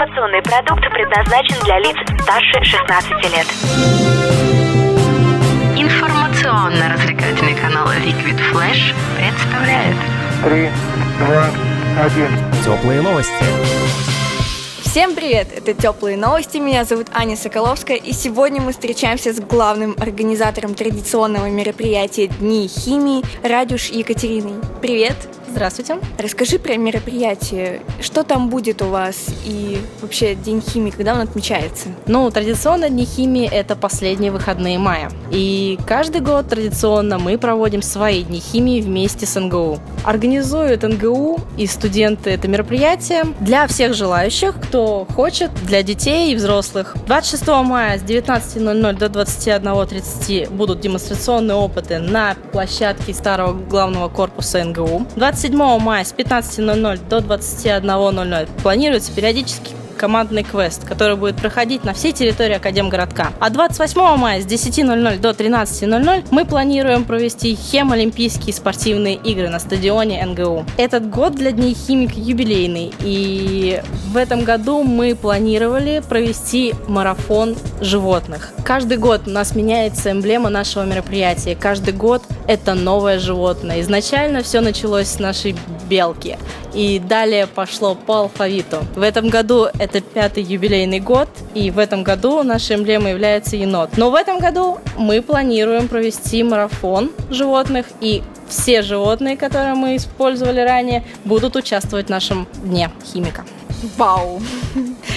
Информационный продукт предназначен для лиц старше 16 лет. Информационно-развлекательный канал Liquid Flash представляет Три, два, один. Теплые новости. Всем привет! Это Теплые новости. Меня зовут Аня Соколовская, и сегодня мы встречаемся с главным организатором традиционного мероприятия Дни химии Радюш Екатериной. Привет! Здравствуйте. Расскажи про мероприятие. Что там будет у вас и вообще День химии, когда он отмечается? Ну, традиционно Дни химии – это последние выходные мая. И каждый год традиционно мы проводим свои Дни химии вместе с НГУ. Организуют НГУ и студенты это мероприятие для всех желающих, кто хочет, для детей и взрослых. 26 мая с 19.00 до 21.30 будут демонстрационные опыты на площадке старого главного корпуса НГУ. 27 мая с 15.00 до 21.00 планируется периодически командный квест, который будет проходить на всей территории Академгородка. А 28 мая с 10.00 до 13.00 мы планируем провести хем-олимпийские спортивные игры на стадионе НГУ. Этот год для Дней химика юбилейный, и в этом году мы планировали провести марафон животных. Каждый год у нас меняется эмблема нашего мероприятия. Каждый год это новое животное. Изначально все началось с нашей белки. И далее пошло по алфавиту. В этом году это пятый юбилейный год, и в этом году нашей эмблемой является енот. Но в этом году мы планируем провести марафон животных, и все животные, которые мы использовали ранее, будут участвовать в нашем дне химика. Вау!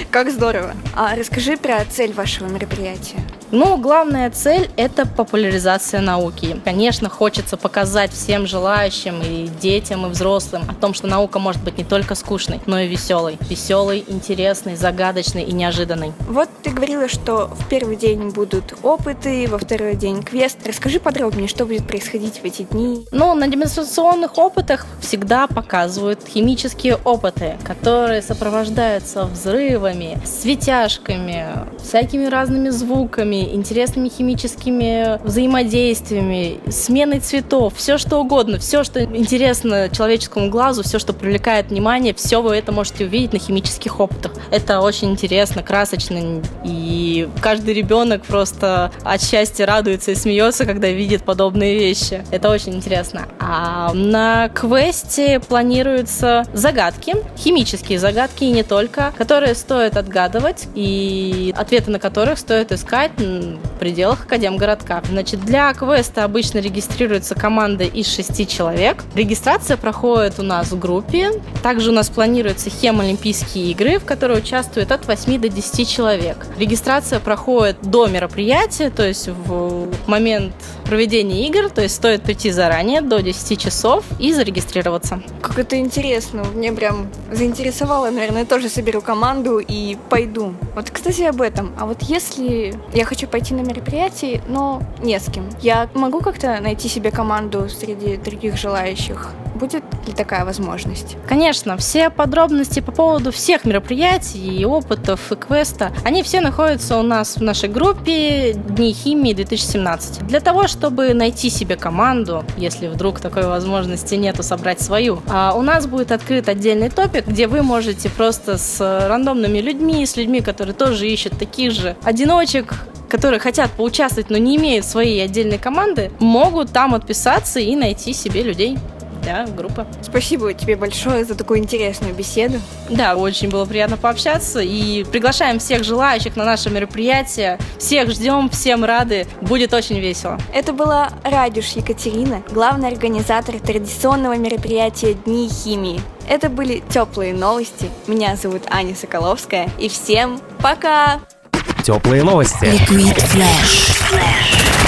Как здорово! А расскажи про цель вашего мероприятия. Ну, главная цель – это популяризация науки. Конечно, хочется показать всем желающим, и детям, и взрослым, о том, что наука может быть не только скучной, но и веселой. Веселой, интересной, загадочной и неожиданной. Вот ты говорила, что в первый день будут опыты, во второй день квест. Расскажи подробнее, что будет происходить в эти дни. Ну, на демонстрационных опытах всегда показывают химические опыты, которые сопровождаются взрывами, светяшками, всякими разными звуками, интересными химическими взаимодействиями, сменой цветов, все что угодно, все, что интересно человеческому глазу, все, что привлекает внимание, все вы это можете увидеть на химических опытах. Это очень интересно, красочно, и каждый ребенок просто от счастья радуется и смеется, когда видит подобные вещи. Это очень интересно. А на квесте планируются загадки, химические загадки и не только, которые стоит отгадывать и ответы на которых стоит искать в пределах Академгородка. Значит, для квеста обычно регистрируется команда из шести человек. Регистрация проходит у нас в группе. Также у нас планируются хем-олимпийские игры, в которые участвует от 8 до 10 человек. Регистрация проходит до мероприятия, то есть в момент проведения игр, то есть стоит прийти заранее, до 10 часов и зарегистрироваться. Как это интересно, мне прям заинтересовало, наверное, тоже соберу команду и пойду. Вот, кстати, об этом. А вот если я хочу пойти на мероприятие, но не с кем, я могу как-то найти себе команду среди других желающих? Будет ли такая возможность? Конечно, все подробности по поводу всех мероприятий и опытов и квеста, они все находятся у нас в нашей группе Дни химии 2017. Для того, чтобы найти себе команду, если вдруг такой возможности нету собрать свою, а у нас будет открыт отдельный топик, где вы можете просто с рандомными людьми, с людьми, которые тоже ищут таких же одиночек, которые хотят поучаствовать, но не имеют своей отдельной команды, могут там отписаться и найти себе людей для группы. Спасибо тебе большое за такую интересную беседу. Да, очень было приятно пообщаться. И приглашаем всех желающих на наше мероприятие. Всех ждем, всем рады. Будет очень весело. Это была Радюш Екатерина, главный организатор традиционного мероприятия Дни химии. Это были теплые новости. Меня зовут Аня Соколовская. И всем пока! Теплые новости. Liquid Flash.